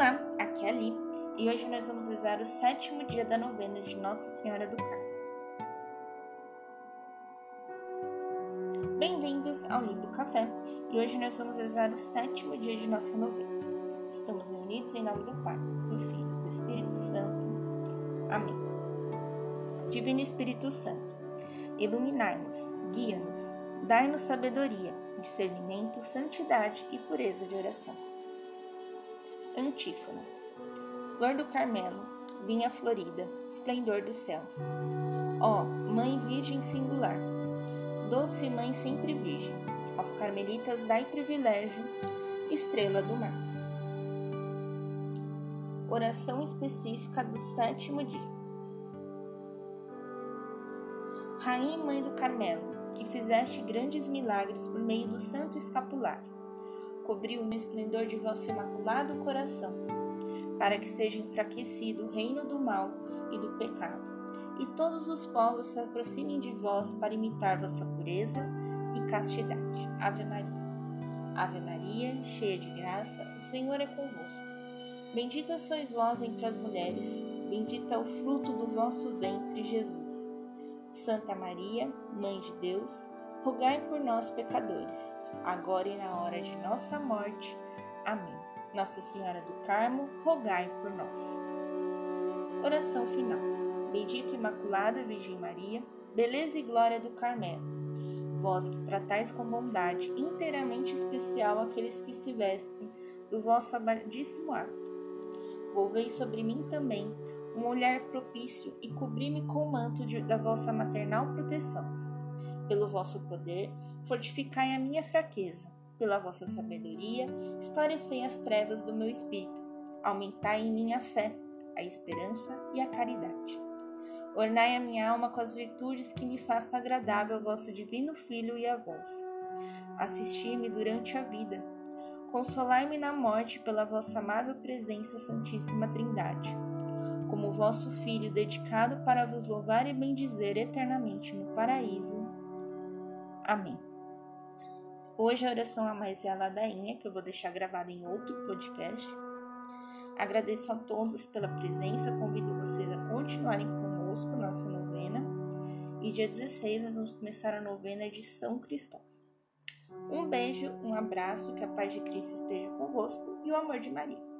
aqui é a Li e hoje nós vamos rezar o sétimo dia da novena de Nossa Senhora do Carmo. Bem-vindos ao Lindo Café e hoje nós vamos rezar o sétimo dia de nossa novena. Estamos reunidos em nome do Pai, do Filho e do Espírito Santo. Amém. Divino Espírito Santo, iluminai-nos, guia-nos, dai-nos sabedoria, discernimento, santidade e pureza de oração. Antífona. Flor do Carmelo, vinha florida, esplendor do céu. Ó, Mãe Virgem singular, doce Mãe sempre Virgem, aos carmelitas dai privilégio, estrela do mar. Oração específica do sétimo dia. Rainha Mãe do Carmelo, que fizeste grandes milagres por meio do santo escapulário cobriu no esplendor de vosso imaculado coração, para que seja enfraquecido o reino do mal e do pecado, e todos os povos se aproximem de vós para imitar vossa pureza e castidade. Ave Maria. Ave Maria, cheia de graça, o Senhor é convosco. Bendita sois vós entre as mulheres, bendito é o fruto do vosso ventre, Jesus. Santa Maria, Mãe de Deus, rogai por nós, pecadores, agora e na hora de nossa morte. Amém. Nossa Senhora do Carmo, rogai por nós. Oração final. Bendita Imaculada Virgem Maria, beleza e glória do Carmelo, vós que tratais com bondade inteiramente especial aqueles que se vestem do vosso amadíssimo hábito. Volvei sobre mim também um olhar propício e cobri-me com o manto de, da vossa maternal proteção pelo vosso poder, fortificai a minha fraqueza. Pela vossa sabedoria, esclarecei as trevas do meu espírito. Aumentai em mim a fé, a esperança e a caridade. Ornai a minha alma com as virtudes que me façam agradável ao vosso divino Filho e a vós. Assisti-me durante a vida. Consolai-me na morte pela vossa amável presença, Santíssima Trindade. Como vosso Filho dedicado para vos louvar e bendizer eternamente no paraíso. Amém. Hoje a oração a mais é a ladainha, que eu vou deixar gravada em outro podcast. Agradeço a todos pela presença, convido vocês a continuarem conosco nossa novena. E dia 16 nós vamos começar a novena de São Cristóvão. Um beijo, um abraço, que a paz de Cristo esteja convosco e o amor de Maria.